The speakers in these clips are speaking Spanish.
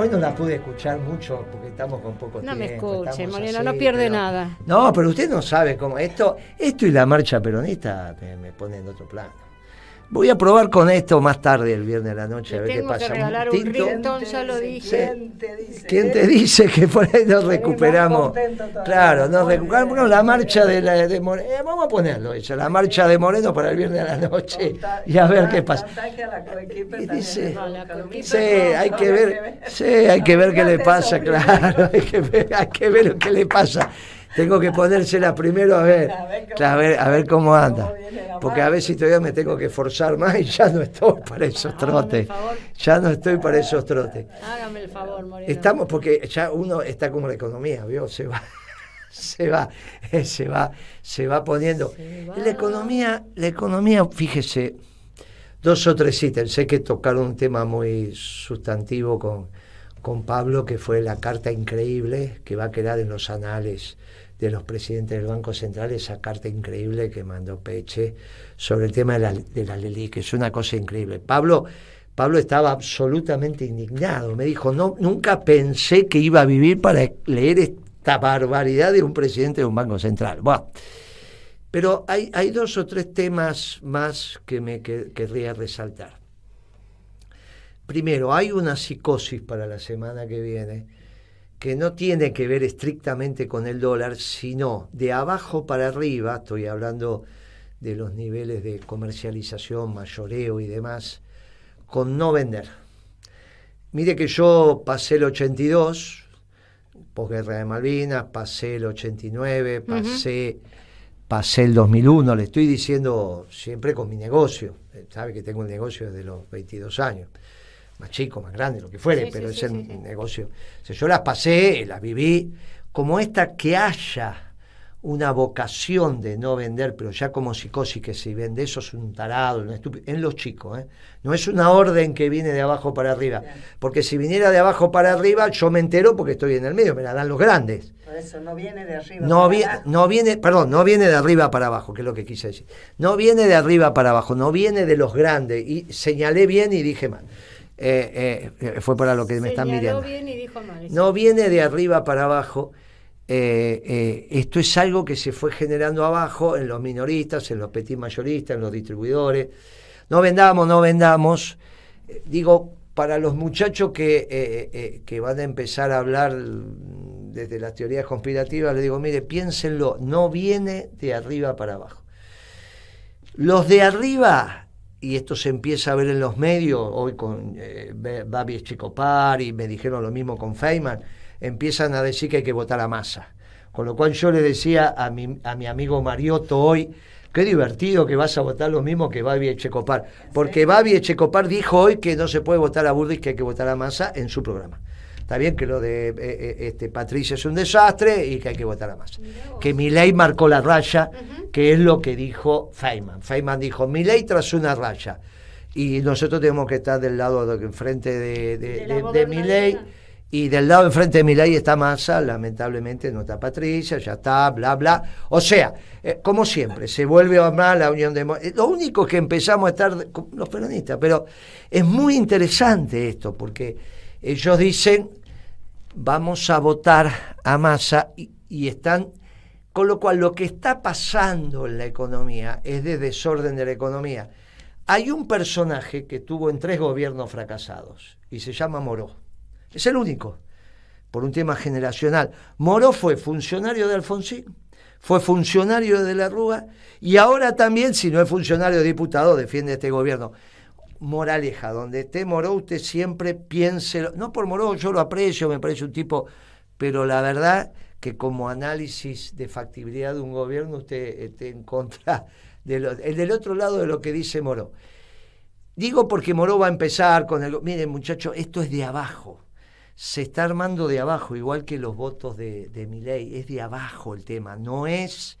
hoy no la pude escuchar mucho porque estamos con poco No tiempo. me escuche, Moreno, no pierde pero- nada. No, pero usted no sabe cómo. Esto, esto y la marcha peronista me, me pone en otro plano. Voy a probar con esto más tarde, el viernes de la noche, a ver qué tengo que pasa. regalar un ya lo dije. ¿Quién te dice? ¿Quién te dice que por ahí nos recuperamos? Claro, nos recuperamos bueno, la marcha de, la, de Moreno. vamos a ponerlo, eso, la marcha de Moreno para el viernes de la noche y a ver qué pasa. A Y dice-. Sí, hay que ver, sí, hay que ver qué le pasa, claro, hay que ver, hay que ver qué le pasa. Tengo que ponérsela primero a ver, A ver cómo- a ver, a ver cómo anda. cómo Porque a ver si todavía me tengo que forzar más y ya no estoy para esos trotes. Ya no estoy para esos trotes. Hágame el favor, Moreno. Estamos, porque ya uno está como la economía, ¿vio? Se va, se va, eh, se va, se va poniendo. Se va. La economía, la economía, fíjese, dos o tres ítems. Sé que tocaron un tema muy sustantivo con, con Pablo, que fue la carta increíble que va a quedar en los anales de los presidentes del Banco Central, esa carta increíble que mandó Peche sobre el tema de la, de la LELI, que es una cosa increíble. Pablo, Pablo estaba absolutamente indignado. Me dijo, no, nunca pensé que iba a vivir para leer esta barbaridad de un presidente de un Banco Central. Bueno, pero hay, hay dos o tres temas más que me que- querría resaltar. Primero, hay una psicosis para la semana que viene que no tiene que ver estrictamente con el dólar, sino de abajo para arriba, estoy hablando de los niveles de comercialización, mayoreo y demás, con no vender. Mire que yo pasé el 82, posguerra de Malvinas, pasé el 89, pasé, pasé el 2001, le estoy diciendo siempre con mi negocio, sabe que tengo un negocio desde los 22 años, más chico, más grande, lo que fuere, Sí, pero sí, es sí, sí. negocio. O sea, yo las pasé, las viví, como esta que haya una vocación de no vender, pero ya como psicosis que si vende eso es un tarado, un estúpido, en los chicos, ¿eh? no es una orden que viene de abajo para arriba, porque si viniera de abajo para arriba yo me entero porque estoy en el medio, me la dan los grandes. Por eso no viene de arriba. No, para vi- abajo. no viene, perdón, no viene de arriba para abajo, que es lo que quise decir. No viene de arriba para abajo, no viene de los grandes. Y señalé bien y dije mal. Eh, eh, fue para lo que me están mirando. bien y dijo mal. sí. No viene de arriba para abajo. Eh, esto es algo que se fue generando abajo en los minoristas, en los petit mayoristas, en los distribuidores. No vendamos, no vendamos. Digo, para los muchachos que, que van a empezar a hablar desde las teorías conspirativas, les digo, mire, piénsenlo, no viene de arriba para abajo. Los de arriba, y esto se empieza a ver en los medios, hoy con eh, Babi Echecopar y me dijeron lo mismo con Feynman, empiezan a decir que hay que votar a masa. Con lo cual yo le decía a mi, a mi amigo Mariotto hoy, qué divertido que vas a votar lo mismo que Babi Echecopar, porque Babi Echecopar dijo hoy que no se puede votar a Burris, que hay que votar a masa en su programa. Está bien que lo de eh, eh, este, Patricia es un desastre y que hay que votar a masa. Que mi ley marcó la raya, que es lo que dijo Feynman. Feynman dijo, mi ley tras una raya. Y nosotros tenemos que estar del lado de, enfrente de, de, De. Y del lado enfrente de mi ley está Massa, lamentablemente no está Patricia, ya está, bla, bla. O sea, eh, como siempre, se vuelve a armar la Unión de... Lo único que empezamos a estar los peronistas, pero es muy interesante esto, porque ellos dicen, vamos a votar a Massa y, están... Con lo cual, lo que está pasando en la economía es de desorden de la economía. Hay un personaje que tuvo en tres gobiernos fracasados y se llama Moró. Es el único, por un tema generacional. Moró fue funcionario de Alfonsín, fue funcionario de la Rúa y ahora también, si no es funcionario diputado, defiende este gobierno. Moraleja, donde esté Moró, usted siempre piense, no por Moró, yo lo aprecio, me parece un tipo, pero la verdad que como análisis de factibilidad de un gobierno, usted esté en contra de el del otro lado de lo que dice Moró. Digo porque Moró va a empezar con el... Miren muchachos, esto es de abajo. Se está armando de abajo, igual que los votos de, de Milei. Es de abajo el tema, no es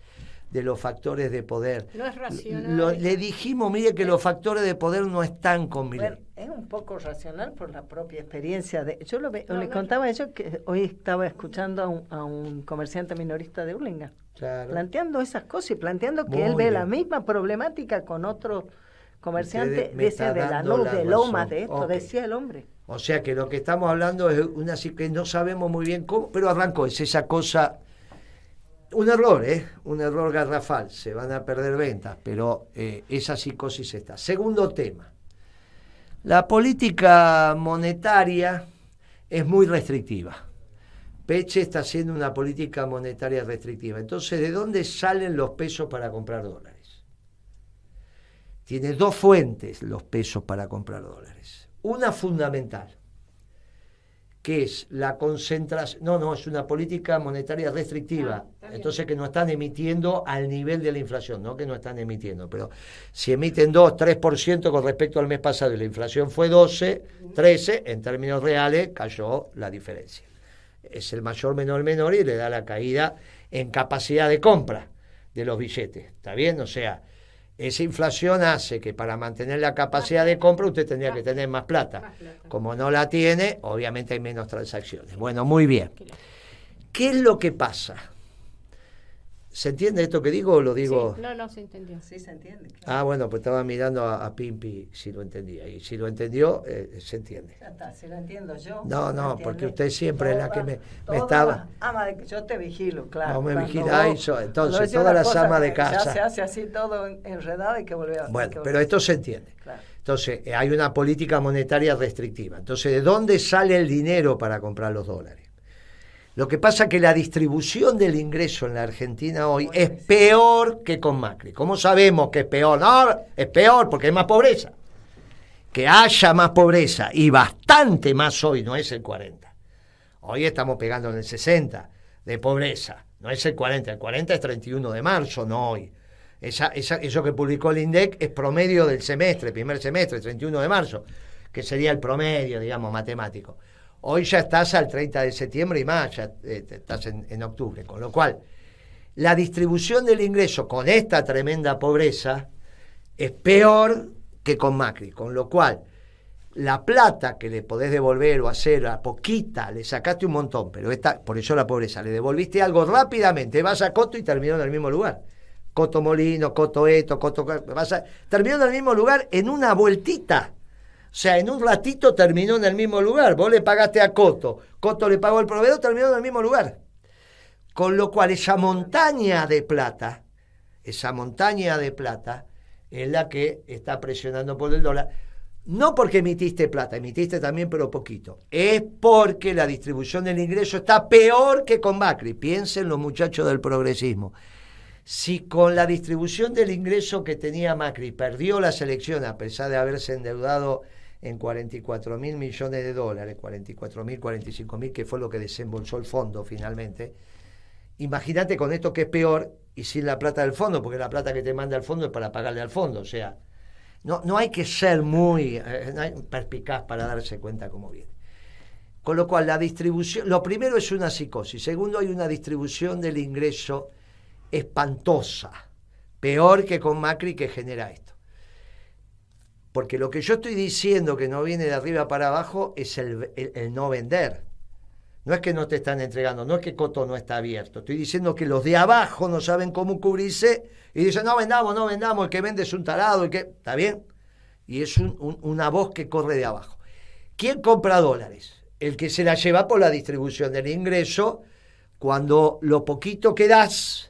de los factores de poder. No es racional. Lo- le dijimos, mire, que los factores de poder no están con Milei. Bueno, es un poco racional por la propia experiencia de. Yo lo ve- No, le no, contaba eso que hoy estaba escuchando a un, a un comerciante minorista de Urlinga, Claro. planteando esas cosas y planteando que Muy él ve bien. la misma problemática con otros comerciantes, Usted me decía de la luz, la de lomas, de esto, decía el hombre. O sea que lo que estamos hablando es una que no sabemos muy bien cómo, pero arrancó, es esa cosa, un error, ¿eh? Un error garrafal, se van a perder ventas, pero eh, esa psicosis está. Segundo tema, la política monetaria es muy restrictiva. Peche está haciendo una política monetaria restrictiva. Entonces, ¿de dónde salen los pesos para comprar dólares? Tiene dos fuentes los pesos para comprar dólares. Una fundamental, que es la concentración, no, no, es una política monetaria restrictiva, ah, entonces que no están emitiendo al nivel de la inflación, no que no están emitiendo, pero si emiten 2, 3% con respecto al mes pasado y la inflación fue 12, 13, en términos reales cayó la diferencia. Es el mayor menor menor y le da la caída en capacidad de compra de los billetes, ¿está bien? O sea, esa inflación hace que para mantener la capacidad de compra usted tendría que tener más plata. Como no la tiene, obviamente hay menos transacciones. Bueno, muy bien. ¿Qué es lo que pasa? ¿Se entiende esto que digo o lo digo? no, no se entendió. Sí, se entiende. Ah, bueno, pues estaba mirando a, Pimpi si lo entendía. Y si lo entendió, eh, se entiende. Ya está, si lo entiendo yo. No, no, porque usted siempre es la que me, estaba. Ama de, yo te vigilo, claro. No me vigiláis, entonces todas las amas de casa. Ya se hace así todo enredado y que volver a Bueno, pero esto se entiende. Entonces, eh, hay una política monetaria restrictiva. Entonces, ¿de dónde sale el dinero para comprar los dólares? Lo que pasa es que la distribución del ingreso en la Argentina hoy es peor que con Macri. ¿Cómo sabemos que es peor? No, es peor porque hay más pobreza. Que haya más pobreza y bastante más hoy, no es el 40. Hoy estamos pegando en el 60 de pobreza, no es el 40. El 40 es 31 de marzo, no hoy. Esa, eso que publicó el INDEC es promedio del semestre, primer semestre, 31 de marzo, que sería el promedio, digamos, matemático. Hoy ya estás al 30 de septiembre y más, ya eh, estás en, octubre. Con lo cual, la distribución del ingreso con esta tremenda pobreza es peor que con Macri. Con lo cual, la plata que le podés devolver o hacer a poquita, le sacaste un montón, pero esta, por eso la pobreza, le devolviste algo rápidamente, vas a Coto y terminó en el mismo lugar. Coto Molino, Coto Eto, Coto... Vas a, terminó en el mismo lugar en una vueltita. O sea, en un ratito terminó en el mismo lugar. Vos le pagaste a Coto, Coto le pagó al proveedor, terminó en el mismo lugar. Con lo cual esa montaña de plata, esa montaña de plata, es la que está presionando por el dólar. No porque emitiste plata, emitiste también, pero poquito. Es porque la distribución del ingreso está peor que con Macri. Piensen los muchachos del progresismo. Si con la distribución del ingreso que tenía Macri perdió la selección a pesar de haberse endeudado en 44 mil millones de dólares, 44 mil, 45 mil, que fue lo que desembolsó el fondo finalmente. Imagínate con esto que es peor y sin la plata del fondo, porque la plata que te manda el fondo es para pagarle al fondo. O sea, no, no hay que ser muy eh, perspicaz para darse cuenta cómo viene. Con lo cual, la distribución, lo primero es una psicosis, segundo, hay una distribución del ingreso espantosa, peor que con Macri que genera esto. Porque lo que yo estoy diciendo que no viene de arriba para abajo es el, no vender. No es que no te están entregando, no es que Coto no está abierto. Estoy diciendo que los de abajo no saben cómo cubrirse y dicen, no vendamos, no vendamos, el que vende es un tarado, el que... ¿Está bien? Y es una voz que corre de abajo. ¿Quién compra dólares? El que se la lleva por la distribución del ingreso, cuando lo poquito que das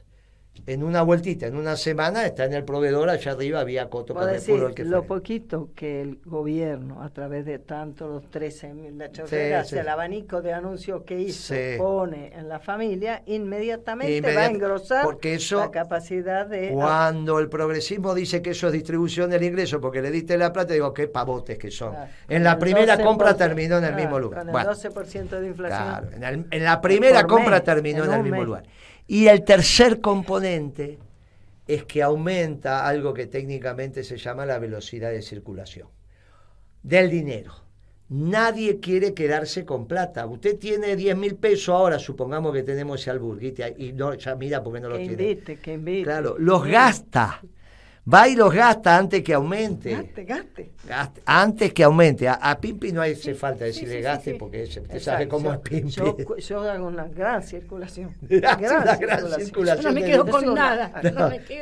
en una vueltita, en una semana, está en el proveedor, allá arriba había Coto decir, el que Lo poquito que el gobierno, a través de tanto los 13 mil el abanico de anuncios que hizo, pone en la familia, inmediatamente va a engrosar porque eso, la capacidad de... Cuando el progresismo dice que eso es distribución del ingreso, porque le diste la plata, digo, qué pavotes que son. en la primera compra terminó en el mismo lugar. Con el 12% de inflación. Claro, en, la primera compra terminó en, el mismo lugar. Y el tercer componente es que aumenta algo que técnicamente se llama la velocidad de circulación del dinero. Nadie quiere quedarse con plata. Usted tiene 10 mil pesos ahora, supongamos que tenemos ese alburguite, y no, ya mira porque no lo tiene. Invite, que invite. Claro, los gasta va y los gasta antes que aumente. Gaste, gaste. antes que aumente. A, Pimpi no hace falta decirle gaste porque usted sabe cómo es Pimpi. Yo, hago una gran circulación. gran, una gran circulación. no me quedo con nada.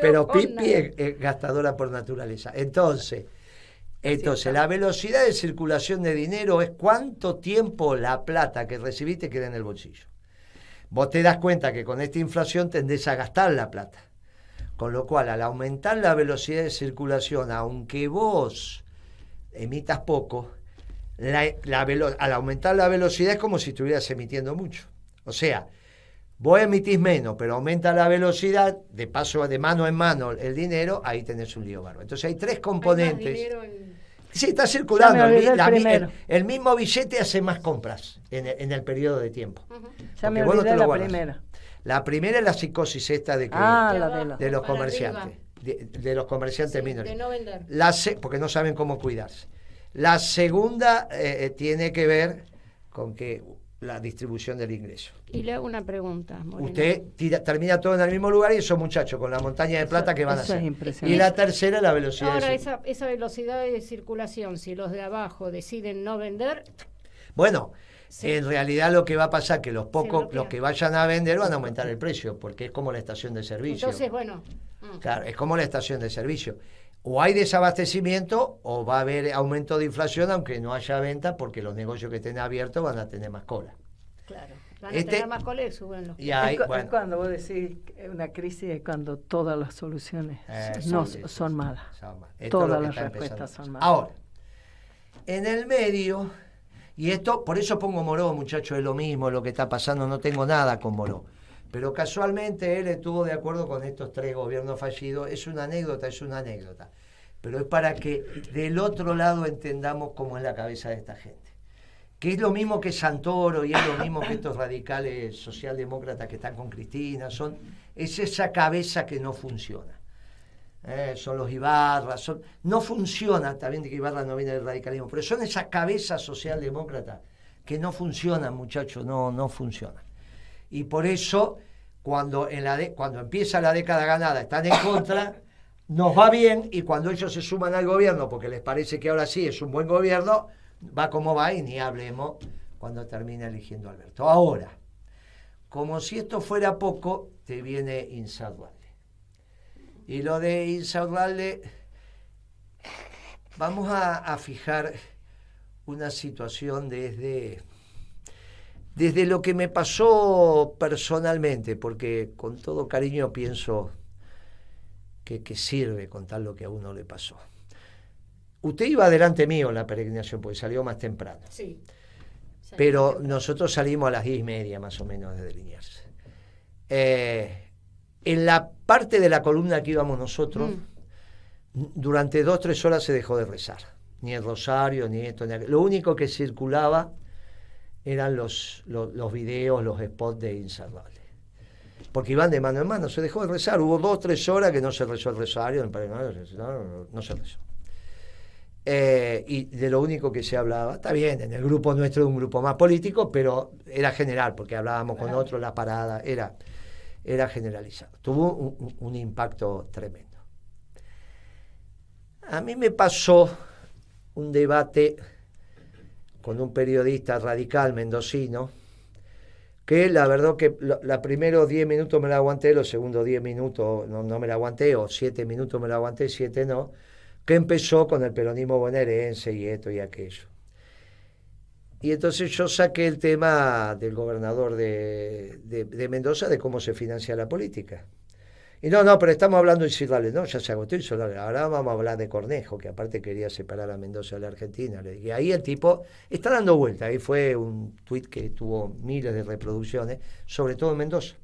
pero Pimpi Es, gastadora por naturaleza. Entonces, Entonces, la velocidad de circulación de dinero es cuánto tiempo la plata que recibiste queda en el bolsillo. Vos te das cuenta que con esta inflación tendés a gastar la plata. Con lo cual, al aumentar la velocidad de circulación, aunque vos emitas poco, al aumentar la velocidad es como si estuvieras emitiendo mucho. O sea, vos emitís menos, pero aumenta la velocidad, de paso de mano en mano el dinero, ahí tenés un lío bárbaro. Entonces hay tres componentes. Sí, está circulando. El, mismo billete hace más compras en el, periodo de tiempo. Ya me olvidé la primera. La primera es la psicosis esta de, que, ah, de, los comerciantes. De, los comerciantes De no vender. La porque no saben cómo cuidarse. La segunda eh, eh, tiene que ver con que la distribución del ingreso. Y le hago una pregunta. Usted termina todo en el mismo lugar y esos muchachos con la montaña de plata que van a hacer. y la tercera, la velocidad. Ahora, esa, esa velocidad de circulación, si los de abajo deciden no vender. Bueno, en realidad lo que va a pasar es que los pocos, los que vayan a vender van a aumentar el precio, porque es como la estación de servicio. Entonces, bueno. Mm. Claro, es como la estación de servicio. O hay desabastecimiento o va a haber aumento de inflación, aunque no haya venta, porque los negocios que estén abiertos van a tener más cola. Claro. Van a este tener más cola y suben los y es, cuando vos decís una crisis es cuando todas las soluciones no, son, malas. Todas las respuestas son malas. Ahora, en el medio y esto, por eso pongo Moró, muchachos, es lo mismo lo que está pasando, no tengo nada con Moró. Pero casualmente él estuvo de acuerdo con estos tres gobiernos fallidos. Es una anécdota, es una anécdota. Pero es para que del otro lado entendamos cómo es la cabeza de esta gente. Que es lo mismo que Santoro y es lo mismo que estos radicales socialdemócratas que están con Cristina. Son, es esa cabeza que no funciona. Eh, son los Ibarra, son, no funciona, también de que Ibarra no viene del radicalismo, pero son esas cabezas socialdemócratas que no funcionan, muchachos, no, no funcionan. Y por eso, cuando, en la cuando empieza la década ganada, están en contra, nos va bien, y cuando ellos se suman al gobierno, porque les parece que ahora sí es un buen gobierno, va como va y ni hablemos cuando termina eligiendo a Alberto. Ahora, como si esto fuera poco, te viene Insadual. Y lo de Insaurralde, vamos a, fijar una situación desde, desde lo que me pasó personalmente, porque con todo cariño pienso que, sirve contar lo que a uno le pasó. Usted iba adelante mío en la peregrinación, porque salió más temprano. Sí. Pero nosotros salimos a las diez y media más o menos de Liniers. Eh, en la parte de la columna que íbamos nosotros, mm. durante dos, tres horas se dejó de rezar. Ni el rosario, ni esto, ni aquello. Lo único que circulaba eran los, los, videos, los spots de Insalvable. Porque iban de mano en mano, se dejó de rezar. Hubo dos, tres horas que no se rezó el rosario, no, no se rezó. Eh, y de lo único que se hablaba, está bien, en el grupo nuestro, un grupo más político, pero era general, porque hablábamos con otros, la parada, era era generalizado. Tuvo un, impacto tremendo. A mí me pasó un debate con un periodista radical mendocino, que la verdad que los primeros 10 minutos me la aguanté, los segundos 10 minutos no, no, me la aguanté, o 7 minutos me la aguanté, 7 no, que empezó con el peronismo bonaerense y esto y aquello. Y entonces yo saqué el tema del gobernador de, Mendoza de cómo se financia la política. Y no, no, pero estamos hablando de Isidrales, no, ya se agotó Isidrales. Ahora vamos a hablar de Cornejo, que aparte quería separar a Mendoza de la Argentina. Y ahí el tipo está dando vuelta. Ahí fue un tuit que tuvo miles de reproducciones, sobre todo en Mendoza.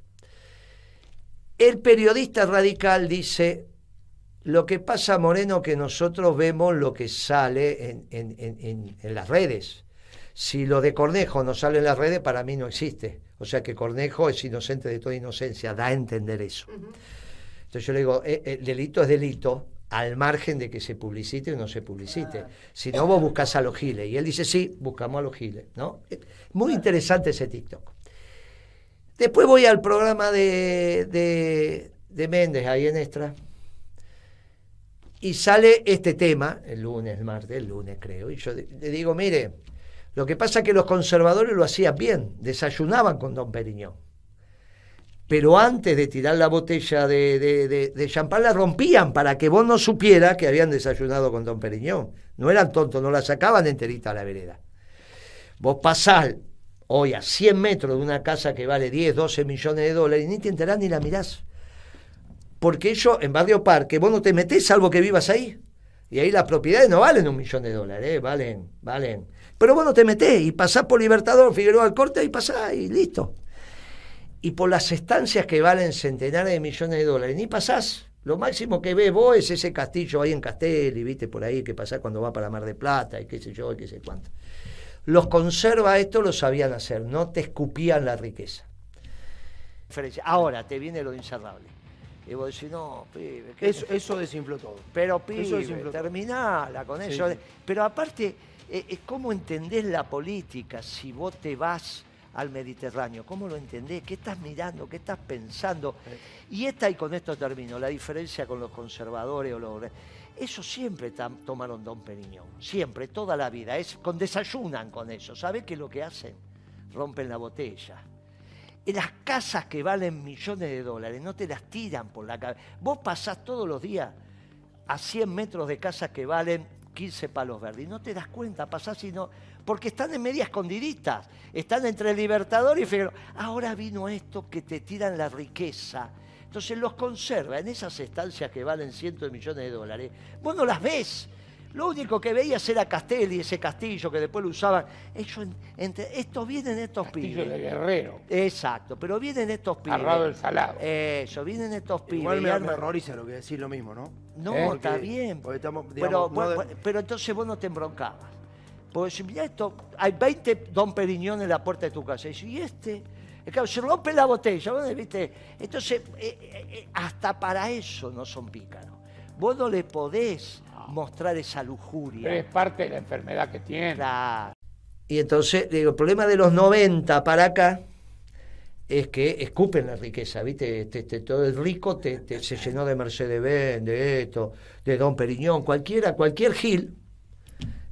El periodista radical dice, lo que pasa, Moreno, que nosotros vemos lo que sale en, en las redes si lo de Cornejo no sale en las redes, para mí no existe. O sea que Cornejo es inocente de toda inocencia, da a entender eso. Entonces yo le digo, eh, el delito es delito al margen de que se publicite o no se publicite. Si no, vos buscas a los giles. Y él dice, sí, buscamos a los giles. ¿no? Eh, muy interesante ese TikTok. Después voy al programa de, de, de Méndez, ahí en Extra, y sale este tema, el lunes, el martes, el lunes creo, y yo le digo, mire, lo que pasa es que los conservadores lo hacían bien, desayunaban con Don Periñón. pero antes de tirar la botella de, de, champán la rompían para que vos no supieras que habían desayunado con Don Periñón. No eran tontos, no la sacaban enterita a la vereda. Vos pasás hoy a 100 metros de una casa que vale 10, 12 millones de dólares y ni te enterás ni la mirás. Porque ellos en Barrio Parque, vos no te metés salvo que vivas ahí. Y ahí las propiedades no valen un millón de dólares, ¿eh? valen, valen. Pero vos no te metés y pasás por Libertador, Figueroa al corte y pasás y listo y por las estancias que valen centenares de millones de dólares, ni pasás. Lo máximo que ves vos es ese castillo ahí en Castelli, viste por ahí, que pasa cuando va para Mar de Plata y qué sé yo, y qué sé cuánto. Los conserva esto lo sabían hacer, no te escupían la riqueza. Ahora te viene lo incerrable. Y vos decís, no, pibe. Eso, eso, desinfló todo. Pero, pibe, terminala con eso. Pero aparte, ¿cómo entendés la política si vos te vas al Mediterráneo. ¿Cómo lo entendés? ¿Qué estás mirando? ¿Qué estás pensando? Y esta, y con esto termino, la diferencia con los conservadores o los... Eso siempre tomaron Don Periñón, siempre, toda la vida. Es, con, desayunan con eso. ¿Sabes qué es lo que hacen? Rompen la botella. Las casas que valen millones de dólares no te las tiran por la cabeza. Vos pasás todos los días a 100 metros de casas que valen 15 palos verdes y no te das cuenta, pasás y no porque están en media escondiditas, están entre el Libertador y Figueroa. Ahora vino esto que te tiran la riqueza. Entonces los conserva en esas estancias que valen cientos de millones de dólares. Vos no las ves. Lo único que veías era Castelli, ese castillo que después lo usaban. Ellos, entre, estos vienen estos castillo pibes. de Guerrero. Exacto, pero vienen estos pibes. Arrado del Salado. Eso, vienen estos pibes. Igual me, me horroriza lo que decir lo mismo, ¿no? No, ¿Eh? está bien. pero, pero entonces vos no te embroncabas. Porque si mira esto, hay 20 Don Periñón en la puerta de tu casa. Y este, claro, se rompe la botella, ¿viste? Entonces, eh, eh, eh, hasta para eso no son pícaros. Vos no le podés mostrar esa lujuria. Pero es parte de la enfermedad que tiene. Y entonces, digo, el problema de los 90 para acá es que escupen la riqueza, ¿viste? Este, este, todo el rico te, se llenó de Mercedes-Benz, de esto, de Don Periñón, cualquiera, cualquier Gil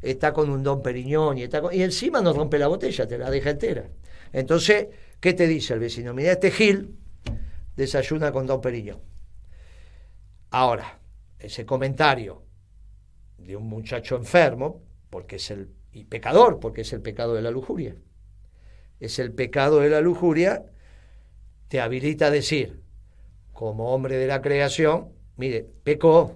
está con un Don Periñón y, está y encima no rompe la botella, te la deja entera. Entonces, ¿qué te dice el vecino? Mira, este Gil desayuna con Don Periñón. Ahora, ese comentario de un muchacho enfermo, porque es el y pecador, porque es el pecado de la lujuria. Es el pecado de la lujuria, te habilita a decir, como hombre de la creación, mire, pecó,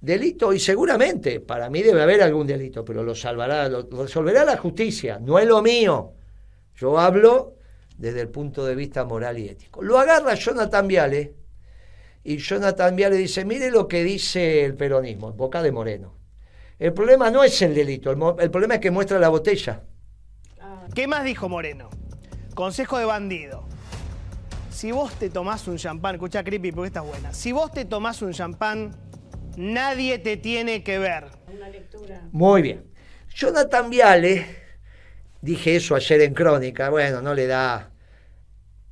delito y seguramente para mí debe haber algún delito, pero lo salvará, lo, resolverá la justicia, no es lo mío. Yo hablo desde el punto de vista moral y ético. Lo agarra Jonathan Viale y Jonathan Viale dice, mire lo que dice el peronismo, en boca de Moreno. El problema no es el delito, el, problema es que muestra la botella. ¿Qué más dijo Moreno? Consejo de bandido. Si vos te tomás un champán, escucha creepy porque está buena. Si vos te tomás un champán Nadie te tiene que ver. Una lectura. Muy bien. Jonathan Viale, dije eso ayer en Crónica, bueno, no le da.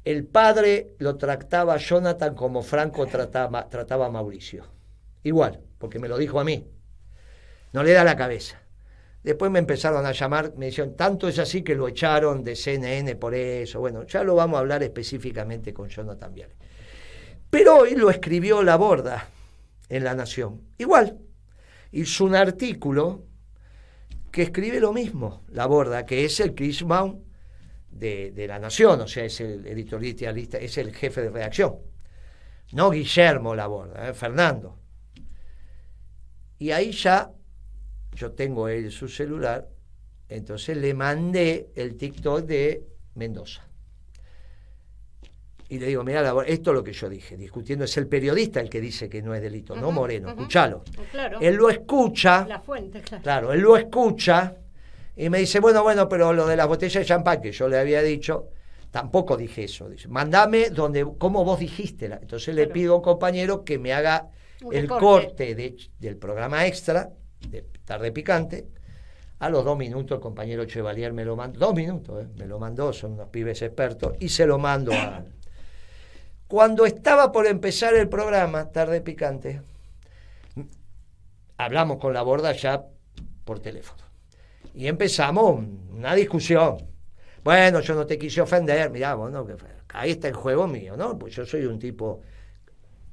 El padre lo trataba a Jonathan como Franco trataba, trataba a Mauricio. Igual, porque me lo dijo a mí. No le da la cabeza. Después me empezaron a llamar, me dijeron, tanto es así que lo echaron de CNN por eso. Bueno, ya lo vamos a hablar específicamente con Jonathan Viale. Pero hoy lo escribió La Borda en La Nación. Igual, hizo un artículo que escribe lo mismo, La Borda, que es el Chris Baum de, La Nación, o sea, es el editorialista, es el jefe de redacción. No Guillermo La Borda, ¿eh? Fernando. Y ahí ya, yo tengo él su celular, entonces le mandé el TikTok de Mendoza y le digo, mira, esto es lo que yo dije, discutiendo, es el periodista el que dice que no es delito, no Moreno, escúchalo. Él lo escucha. La fuente, claro. Claro, él lo escucha y me dice, bueno, bueno, pero lo de las botellas de champán que yo le había dicho, tampoco dije eso. Dice, mandame donde, cómo vos dijiste. Entonces le pido a un compañero que me haga el corte, del programa extra, de Tarde Picante. A los dos minutos el compañero Chevalier me lo mandó, dos minutos, eh, me lo mandó, son unos pibes expertos, y se lo mando a, cuando estaba por empezar el programa, Tarde Picante, hablamos con la borda ya por teléfono. Y empezamos una discusión. Bueno, yo no te quise ofender, mirá, bueno, ahí está el juego mío, ¿no? Pues yo soy un tipo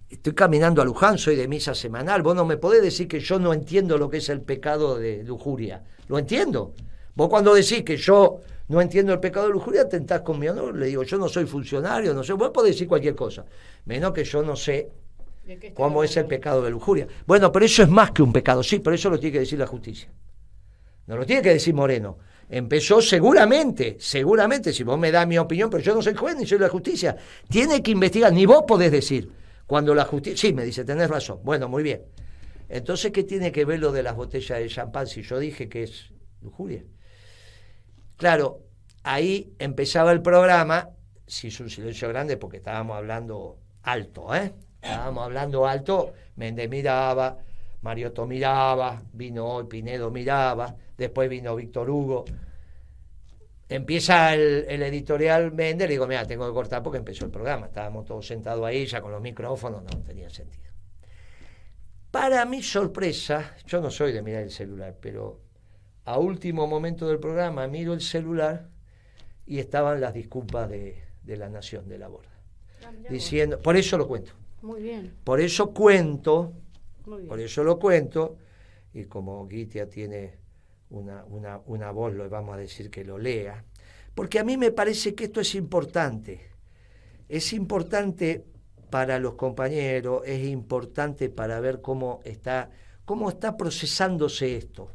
estoy caminando a Luján, soy de misa semanal. Vos no me podés decir que yo no entiendo lo que es el pecado de lujuria. Lo entiendo. Vos cuando decís que yo no entiendo el pecado de lujuria, tentás con mi honor. Le digo, yo no soy funcionario, no sé. Vos podés decir cualquier cosa. Menos que yo no sé cómo es el pecado de lujuria. Bueno, pero eso es más que un pecado. Sí, pero eso lo tiene que decir la justicia. No lo tiene que decir Moreno. Empezó seguramente, seguramente, si vos me das mi opinión, pero yo no soy juez ni soy la justicia. Tiene que investigar, ni vos podés decir. Cuando la justicia... Sí, me dice, tenés razón. Bueno, muy bien. Entonces, ¿qué tiene que ver lo de las botellas de champán si yo dije que es lujuria? Claro, ahí empezaba el programa, si es un silencio grande porque estábamos hablando alto, ¿eh? Estábamos hablando alto, Méndez miraba, Mariotto miraba, vino hoy Pinedo miraba, después vino Víctor Hugo. Empieza el, editorial Méndez, digo, mira, tengo que cortar porque empezó el programa. Estábamos todos sentados ahí, ya con los micrófonos, no tenía sentido. Para mi sorpresa, yo no soy de mirar el celular, pero a último momento del programa miro el celular y estaban las disculpas de, la Nación de la Borda. Ah, diciendo, por eso lo cuento. Muy bien. Por eso cuento, por eso lo cuento, y como Guitia tiene una, una, una voz, lo vamos a decir que lo lea, porque a mí me parece que esto es importante. Es importante para los compañeros, es importante para ver cómo está, cómo está procesándose esto.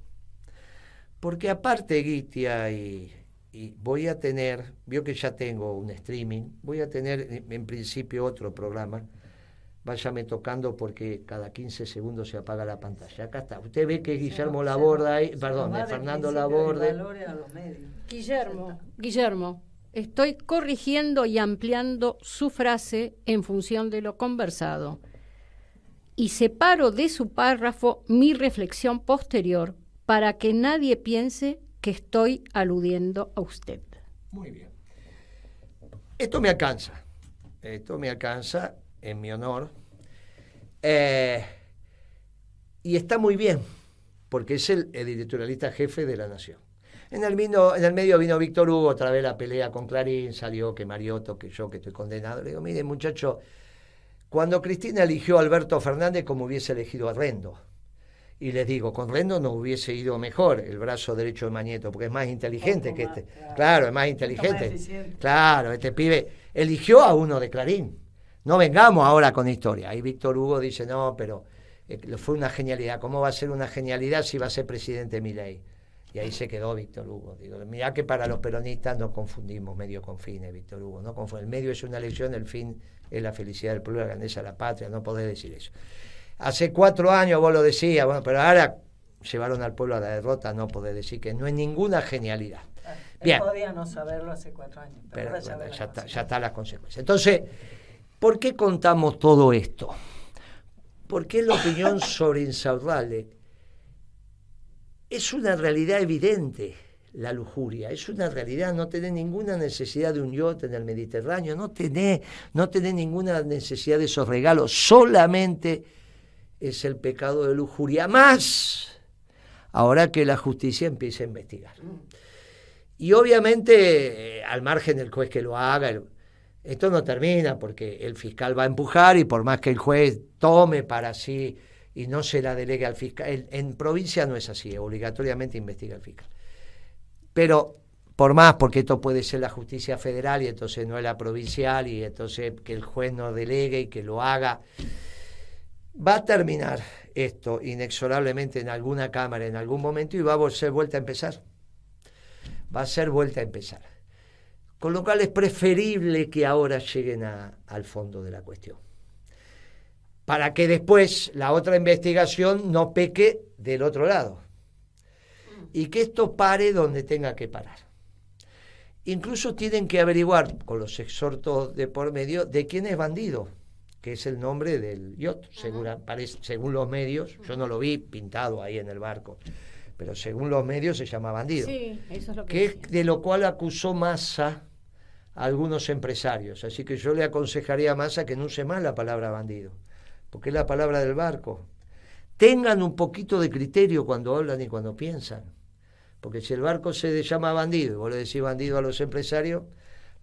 Porque aparte, Guitia, y, y voy a tener, vio que ya tengo un streaming, voy a tener en principio otro programa váyame tocando porque cada 15 segundos se apaga la pantalla. Acá está. Usted ve que Guillermo Laborda, ahí, perdón, Fernando Laborde. Guillermo, Guillermo, estoy corrigiendo y ampliando su frase en función de lo conversado. Y separo de su párrafo mi reflexión posterior para que nadie piense que estoy aludiendo a usted. Muy bien. Esto me alcanza. Esto me alcanza en mi honor. Eh, y está muy bien, porque es el editorialista jefe de la Nación. En el, en el medio vino Víctor Hugo, otra vez la pelea con Clarín, salió que Mariotto, que yo, que estoy condenado. Le digo, mire muchacho, cuando Cristina eligió a Alberto Fernández como hubiese elegido a Rendo, y les digo, con Rendo no hubiese ido mejor el brazo derecho de Mañeto, porque es más inteligente que este. Claro. es más inteligente. claro, este pibe eligió a uno de Clarín. No vengamos ahora con historia. Ahí Víctor Hugo dice, no, pero eh, fue una genialidad. ¿Cómo va a ser una genialidad si va a ser presidente Milei? Y ahí se quedó Víctor Hugo. Digo, mirá que para los peronistas no confundimos medio con fines, Víctor Hugo. No el medio es una elección, el fin es la felicidad del pueblo, la grandeza de la patria. No podés decir eso. Hace cuatro años vos lo decías, bueno, pero ahora llevaron al pueblo a la derrota, no podés decir que no es ninguna genialidad. Bien. podía no saberlo hace cuatro años, pero, ya, está, ya están las consecuencias. Entonces, ¿Por qué contamos todo esto? Porque la opinión sobre Insaurralde es una realidad evidente, la lujuria, es una realidad, no tenés ninguna necesidad de un yote en el Mediterráneo, no tenés, no tenés ninguna necesidad de esos regalos, solamente es el pecado de lujuria, más ahora que la justicia empiece a investigar. Y obviamente, eh, al margen del juez que lo haga, esto no termina porque el fiscal va a empujar y por más que el juez tome para sí y no se la delegue al fiscal, en, provincia no es así, obligatoriamente investiga el fiscal. Pero por más, porque esto puede ser la justicia federal y entonces no es la provincial y entonces que el juez no delegue y que lo haga, va a terminar esto inexorablemente en alguna cámara en algún momento y va a ser vuelta a empezar. Va a ser vuelta a empezar. Con lo cual es preferible que ahora lleguen al fondo de la cuestión. Para que después la otra investigación no peque del otro lado. Y que esto pare donde tenga que parar. Incluso tienen que averiguar, con los exhortos de por medio, de quién es bandido, que es el nombre del yacht, según, según los medios. Yo no lo vi pintado ahí en el barco pero según los medios se llama bandido. Sí, eso es lo que, que es de lo cual acusó Massa algunos empresarios. Así que yo le aconsejaría a Massa que no use más la palabra bandido, porque es la palabra del barco. Tengan un poquito de criterio cuando hablan y cuando piensan, Porque si el barco se llama bandido y vos le decís bandido a los empresarios,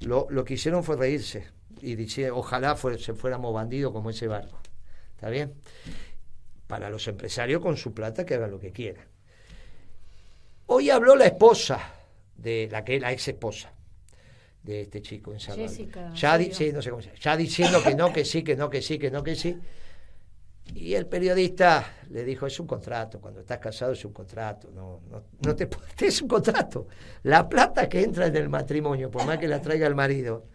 lo, lo que hicieron fue reírse y decir, ojalá se fuéramos bandidos como ese barco. ¿Está bien? Para los empresarios con su plata que hagan lo que quieran. Hoy habló la esposa de la que la ex esposa de este chico en Jessica, ya, no sé cómo se ya diciendo que no, que sí, que no, que sí, que no, que sí. Y el periodista le dijo, es un contrato, cuando estás casado es un contrato, no, no, no te es un contrato. La plata que entra en el matrimonio, por más que la traiga el marido,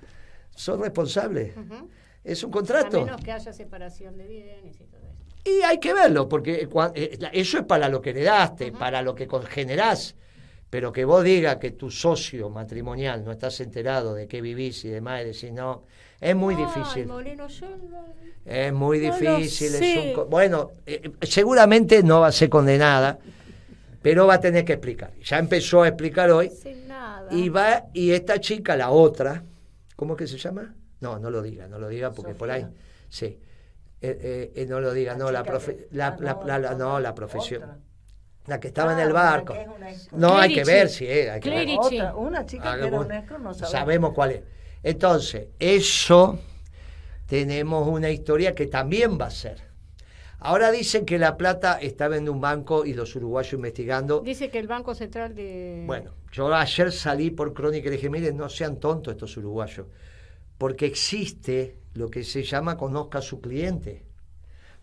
son responsables. Es un contrato. A menos que haya separación de bienes y todo eso. Y hay que verlo, porque eh, eso es para lo que le daste, para lo que generás. Pero que vos digas que tu socio matrimonial no estás enterado de qué vivís y demás, y decís, no, es muy difícil. Es muy difícil. bueno, eh, seguramente no va a ser condenada, pero va a tener que explicar. Ya empezó a explicar hoy. Y va, y esta chica, la otra, ¿cómo es que se llama? No, no lo diga, no lo diga porque por ahí. Sí. Eh, eh, no lo diga, no, la, la, no, la profesión. La que estaba en el ah, barco. No, hay que ver si es. una chica que era no sabemos. cuál es. Entonces, eso tenemos una historia que también va a ser. Ahora dicen que La Plata estaba en un banco y los uruguayos investigando. Dice que el Banco Central de... Bueno, yo ayer salí por crónica y dije, miren, no sean tontos estos uruguayos, porque existe lo que se llama conozca a su cliente.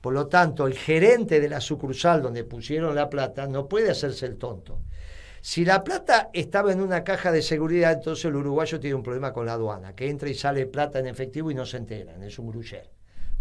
Por lo tanto, el gerente de la sucursal donde pusieron la plata no puede hacerse el tonto. Si la plata estaba en una caja de seguridad, entonces el uruguayo tiene un problema con la aduana, que entra y sale plata en efectivo y no se enteran, es un gruyer.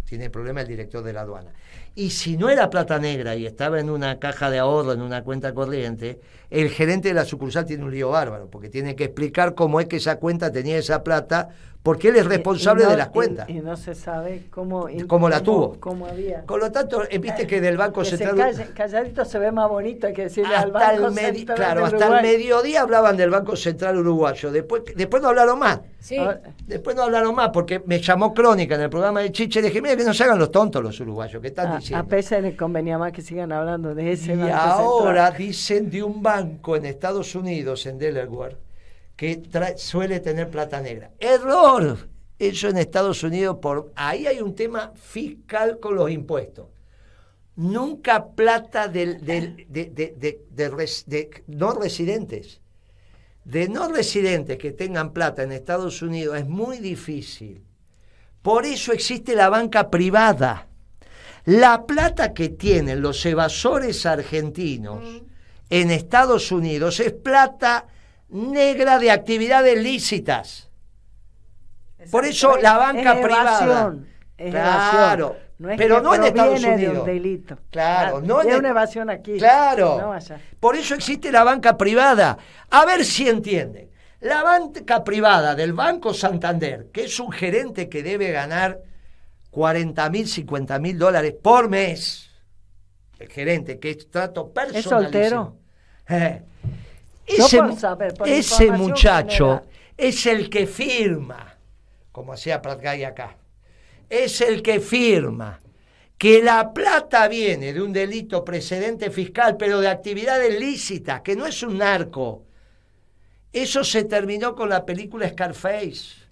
Tiene problema el director de la aduana. Y si no era plata negra y estaba en una caja de ahorro, en una cuenta corriente, el gerente de la sucursal tiene un lío bárbaro, porque tiene que explicar cómo es que esa cuenta tenía esa plata porque él es responsable de las cuentas. Y, no se sabe cómo, cómo la tuvo. Cómo había. Con lo tanto, eh, viste que del Banco Central. calladito se ve más bonito, hay que decirle al Banco Central. Claro, hasta el mediodía hablaban del Banco Central Uruguayo. Después, después no hablaron más. Sí. Después no hablaron más porque me llamó Crónica en el programa de Chiche y dije, mira que no se hagan los tontos los uruguayos, que están diciendo. A pesar les convenía más que sigan hablando de ese y ahora dicen de un banco en Estados Unidos, en Delaware, que suele tener plata negra. ¡Error! Eso en Estados Unidos, por ahí hay un tema fiscal con los impuestos. Nunca plata del, de, no residentes. De no residentes que tengan plata en Estados Unidos es muy difícil. Por eso existe la banca privada. La plata que tienen los evasores argentinos mm. en Estados Unidos es plata negra de actividades lícitas. Por eso la banca privada. claro. pero no en Estados Unidos. delito. Claro, no es una evasión aquí. Claro. Por eso existe la banca privada. A ver si entienden. La banca privada del Banco Santander, que es un gerente que debe ganar 40 mil, 50 mil dólares por mes, el gerente, que es trato personal. ¿Es soltero? Eh, ese, muchacho es el que firma, como hacía Pratgay acá, es el que firma que la plata viene de un delito precedente fiscal, pero de actividades lícitas, que no es un narco. Eso se terminó con la película Scarface,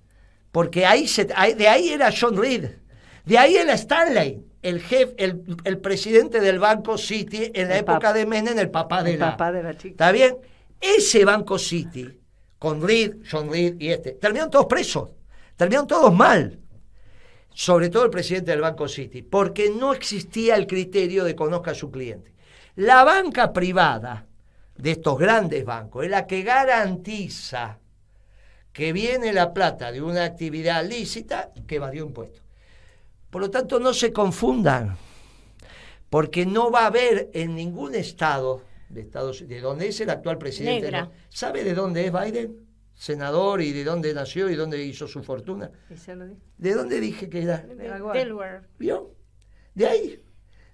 porque ahí se, de ahí era John Reed, de ahí era Stanley, el jefe, el, presidente del Banco City en la época de Menem, el papá de la, papá de la chica. ¿Está bien? Ese Banco City, con Reed, John Reed y este, terminaron todos presos, terminaron todos mal. Sobre todo el presidente del Banco City, porque no existía el criterio de conozca a su cliente. La banca privada de estos grandes bancos es la que garantiza que viene la plata de una actividad lícita que evadió impuestos. Por lo tanto, no se confundan, porque no va a haber en ningún estado de Estados de dónde es el actual presidente. ¿Sabe de dónde es Biden? Senador y de dónde nació y dónde hizo su fortuna. ¿De dónde dije que era? Delaware. ¿Vio? De ahí.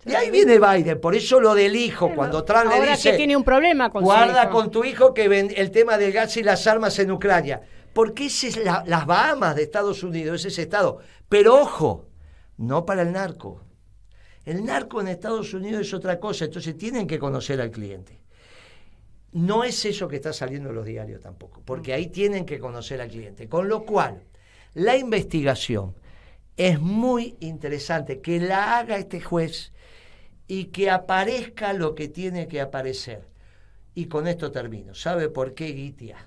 De ahí viene Biden, por eso lo del hijo, cuando Trump le dice... que tiene un problema con Guarda con tu hijo que el tema del gas y las armas en Ucrania. Porque ese es las Bahamas de Estados Unidos, es ese estado. Pero ojo, no para el narco. El narco en Estados Unidos es otra cosa, entonces tienen que conocer al cliente. no es eso que está saliendo en los diarios tampoco, porque ahí tienen que conocer al cliente. Con lo cual, la investigación es muy interesante que la haga este juez y que aparezca lo que tiene que aparecer. Y con esto termino. ¿Sabe por qué Guitia?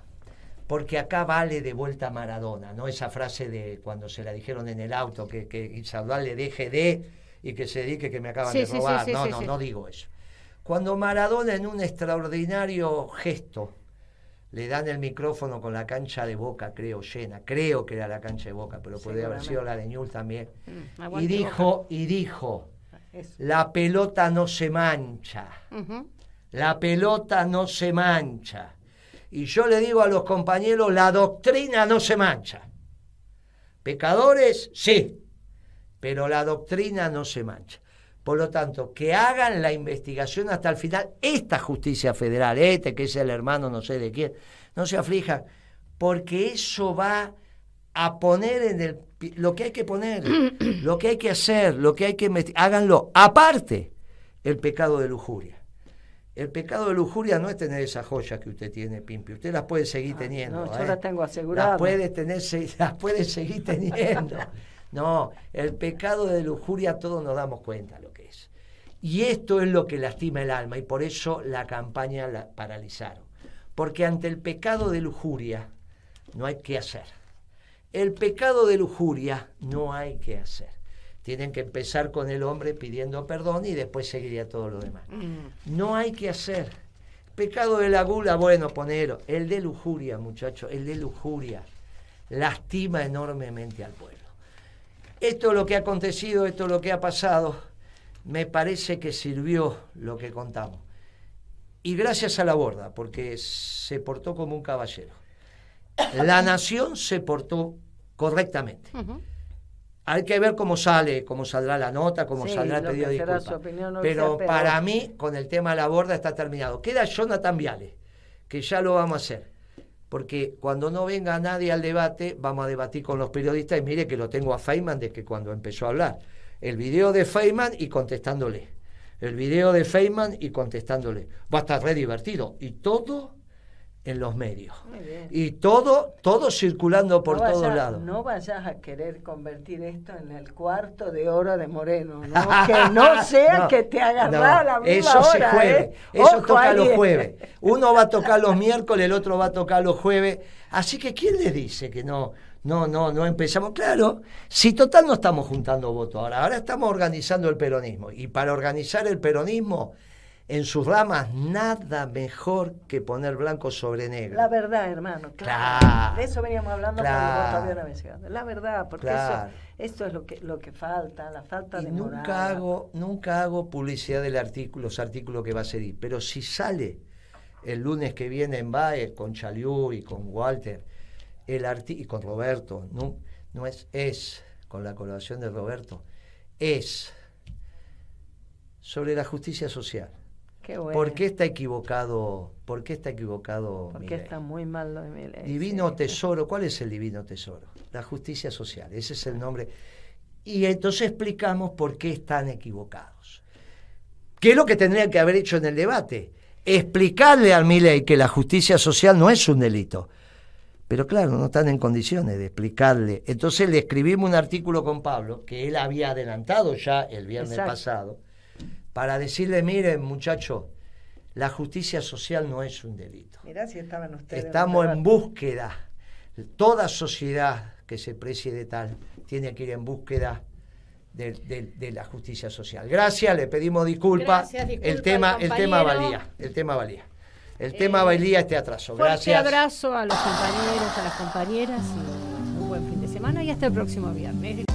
Porque acá vale de vuelta Maradona, ¿no? Esa frase de cuando se la dijeron en el auto, que, que le deje de y que se dedique que me acaban de robar. no, no, no digo eso. Cuando Maradona en un extraordinario gesto le dan el micrófono con la cancha de boca, creo, llena, creo que era la cancha de boca, pero podría haber sido la de Ñul también. Mm, y dijo, y dijo, la pelota no se mancha. La pelota no se mancha. Y yo le digo a los compañeros, la doctrina no se mancha. Pecadores, sí, pero la doctrina no se mancha. Por lo tanto, que hagan la investigación hasta el final, esta justicia federal, este que es el hermano no sé de quién, no se aflijan, porque eso va a poner en el lo que hay que poner, lo que hay que hacer, lo que hay que háganlo. Aparte, el pecado de lujuria. El pecado de lujuria no es tener esas joyas que usted tiene, Pimpi. Usted las puede seguir ah, teniendo. No, yo ¿eh? las tengo aseguradas. Las puede, tener, las puede seguir teniendo. No, el pecado de lujuria todos nos damos cuenta lo que es. Y esto es lo que lastima el alma y por eso la campaña la paralizaron. Porque ante el pecado de lujuria no hay que hacer. El pecado de lujuria no hay que hacer. Tienen que empezar con el hombre pidiendo perdón y después seguiría todo lo demás. Mm. No hay que hacer. Pecado de la gula, bueno, ponero. El de lujuria, muchachos, el de lujuria lastima enormemente al pueblo. Esto es lo que ha acontecido, esto es lo que ha pasado. Me parece que sirvió lo que contamos. Y gracias a la borda, porque se portó como un caballero. La nación se portó correctamente. Hay que ver cómo sale, cómo saldrá la nota, cómo saldrá el pedido de disculpas. pero para mí, con el tema de la borda está terminado. Queda Jonathan Viale, que ya lo vamos a hacer porque cuando no venga nadie al debate, vamos a debatir con los periodistas y mire que lo tengo a Feynman desde que cuando empezó a hablar. El video de Feynman y contestándole. El video de Feynman y contestándole. Va a estar re divertido. Y todo en los medios. Y todo, todo circulando por todos lados. No vayas a querer convertir esto en el cuarto de hora de Moreno, ¿no? que no sea que te haga no, la misma Eso se juegue, ¿eh? eso toca los jueves. Uno va a tocar los miércoles, el otro va a tocar los jueves. Así que ¿quién le dice que no? No, no, no empezamos. Claro, si total no estamos juntando votos ahora, ahora estamos organizando el peronismo. Y para organizar el peronismo en sus ramas nada mejor que poner blanco sobre negro. La verdad, hermano. Claro. De eso veníamos hablando claro. cuando La verdad, porque eso, esto es lo que, lo que falta, la falta de nunca moral. Hago, nunca hago publicidad del artículo, los artículos que va a salir, pero si sale el lunes que viene en Baez con Chaliú y con Walter, el y con Roberto, no, no es, es, con la colaboración de Roberto, es sobre la justicia social. ¿Por qué está equivocado? ¿Por qué está equivocado? Porque está muy mal lo de Milei. Divino tesoro, ¿cuál es el divino tesoro? La justicia social, ese es el nombre. Y entonces explicamos por qué están equivocados. ¿Qué es lo que tendrían que haber hecho en el debate? Explicarle al Milei que la justicia social no es un delito. Pero claro, no están en condiciones de explicarle. Entonces le escribimos un artículo con Pablo, que él había adelantado ya el viernes pasado, para decirle, miren muchachos, la justicia social no es un delito. Mirá si estaban ustedes. Estamos en búsqueda. Toda sociedad que se precie de tal tiene que ir en búsqueda de, la justicia social. Gracias, le pedimos disculpas. el tema, el tema valía, el tema valía. El tema valía este atraso. Gracias. Un abrazo a los compañeros, a las compañeras y un buen fin de semana y hasta el próximo viernes.